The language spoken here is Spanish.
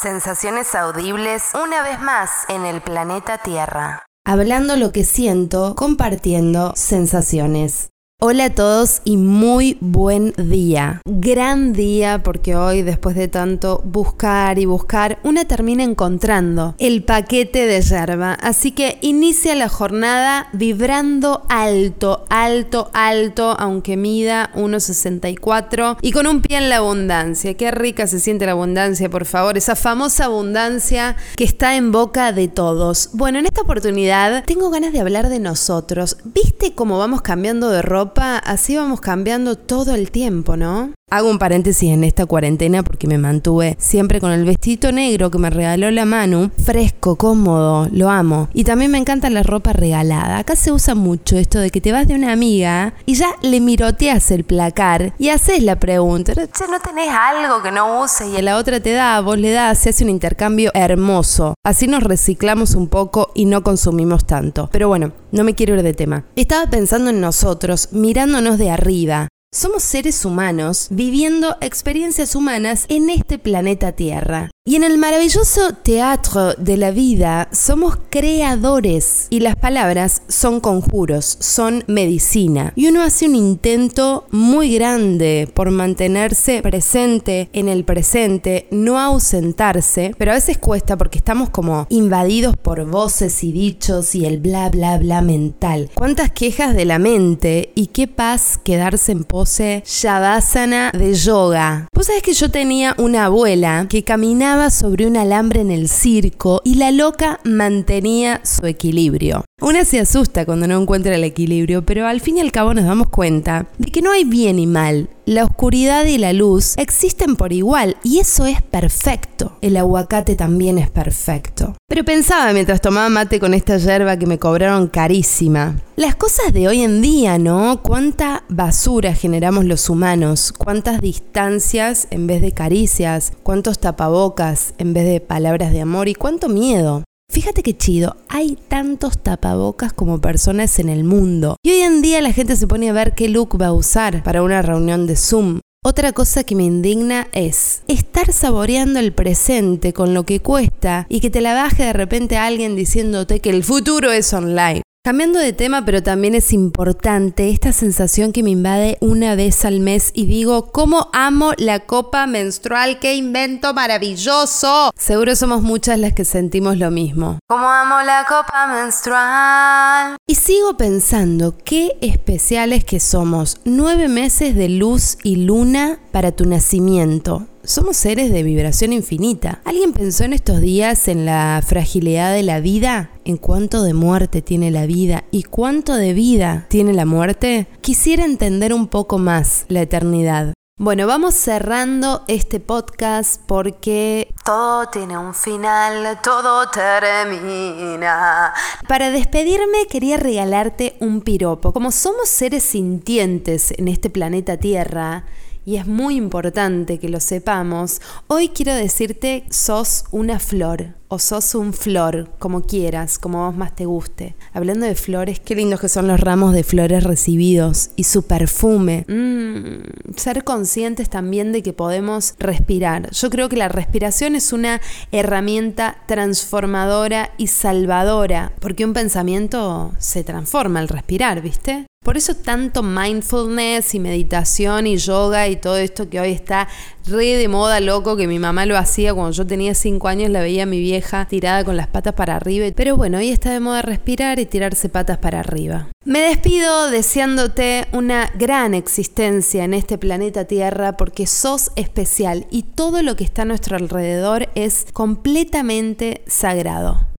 Sensaciones audibles una vez más en el planeta Tierra. Hablando lo que siento, compartiendo sensaciones. Hola a todos y muy buen día. Gran día porque hoy, después de tanto buscar y buscar, una termina encontrando el paquete de yerba. Así que inicia la jornada vibrando alto, alto, alto, aunque mida 1,64 y con un pie en la abundancia. Qué rica se siente la abundancia, por favor. Esa famosa abundancia que está en boca de todos. Bueno, en esta oportunidad tengo ganas de hablar de nosotros. ¿Viste cómo vamos cambiando de ropa? Así vamos cambiando todo el tiempo, ¿no? Hago un paréntesis en esta cuarentena porque me mantuve siempre con el vestido negro que me regaló la Manu, fresco, cómodo, lo amo. Y también me encanta la ropa regalada. Acá se usa mucho esto de que te vas de una amiga y ya le miroteas el placar y haces la pregunta, che, ¿no tenés algo que no uses? Y a la otra te da, vos le das, se hace un intercambio hermoso. Así nos reciclamos un poco y no consumimos tanto. Pero bueno, no me quiero ir de tema. Estaba pensando en nosotros, mirándonos de arriba. Somos seres humanos viviendo experiencias humanas en este planeta Tierra. Y en el maravilloso teatro de la vida somos creadores y las palabras son conjuros, son medicina. Y uno hace un intento muy grande por mantenerse presente en el presente, no ausentarse, pero a veces cuesta porque estamos como invadidos por voces y dichos y el bla bla bla mental. ¿Cuántas quejas de la mente y qué paz quedarse en pose Shavasana de yoga? Vos sabés que yo tenía una abuela que caminaba sobre un alambre en el circo y la loca mantenía su equilibrio. Una se asusta cuando no encuentra el equilibrio, pero al fin y al cabo nos damos cuenta de que no hay bien y mal. La oscuridad y la luz existen por igual y eso es perfecto. El aguacate también es perfecto. Pero pensaba mientras tomaba mate con esta yerba que me cobraron carísima. Las cosas de hoy en día, ¿no? Cuánta basura generamos los humanos, cuántas distancias en vez de caricias, cuántos tapabocas en vez de palabras de amor y cuánto miedo. Fíjate qué chido, hay tantos tapabocas como personas en el mundo. Y hoy en día la gente se pone a ver qué look va a usar para una reunión de Zoom. Otra cosa que me indigna es estar saboreando el presente con lo que cuesta y que te la baje de repente alguien diciéndote que el futuro es online. Cambiando de tema, pero también es importante esta sensación que me invade una vez al mes y digo, ¿cómo amo la copa menstrual? ¡Qué invento maravilloso! Seguro somos muchas las que sentimos lo mismo. ¿Cómo amo la copa menstrual? Y sigo pensando, qué especiales que somos. Nueve meses de luz y luna para tu nacimiento. Somos seres de vibración infinita. ¿Alguien pensó en estos días en la fragilidad de la vida? ¿En cuánto de muerte tiene la vida y cuánto de vida tiene la muerte? Quisiera entender un poco más la eternidad. Bueno, vamos cerrando este podcast porque todo tiene un final, todo termina. Para despedirme quería regalarte un piropo. Como somos seres sintientes en este planeta Tierra, y es muy importante que lo sepamos, hoy quiero decirte sos una flor o sos un flor, como quieras, como vos más te guste. Hablando de flores, qué lindos que son los ramos de flores recibidos y su perfume. Mm, ser conscientes también de que podemos respirar. Yo creo que la respiración es una herramienta transformadora y salvadora, porque un pensamiento se transforma al respirar, ¿viste? Por eso tanto mindfulness y meditación y yoga y todo esto que hoy está re de moda loco, que mi mamá lo hacía cuando yo tenía 5 años, la veía mi vieja tirada con las patas para arriba. Pero bueno, hoy está de moda respirar y tirarse patas para arriba. Me despido deseándote una gran existencia en este planeta Tierra porque sos especial y todo lo que está a nuestro alrededor es completamente sagrado.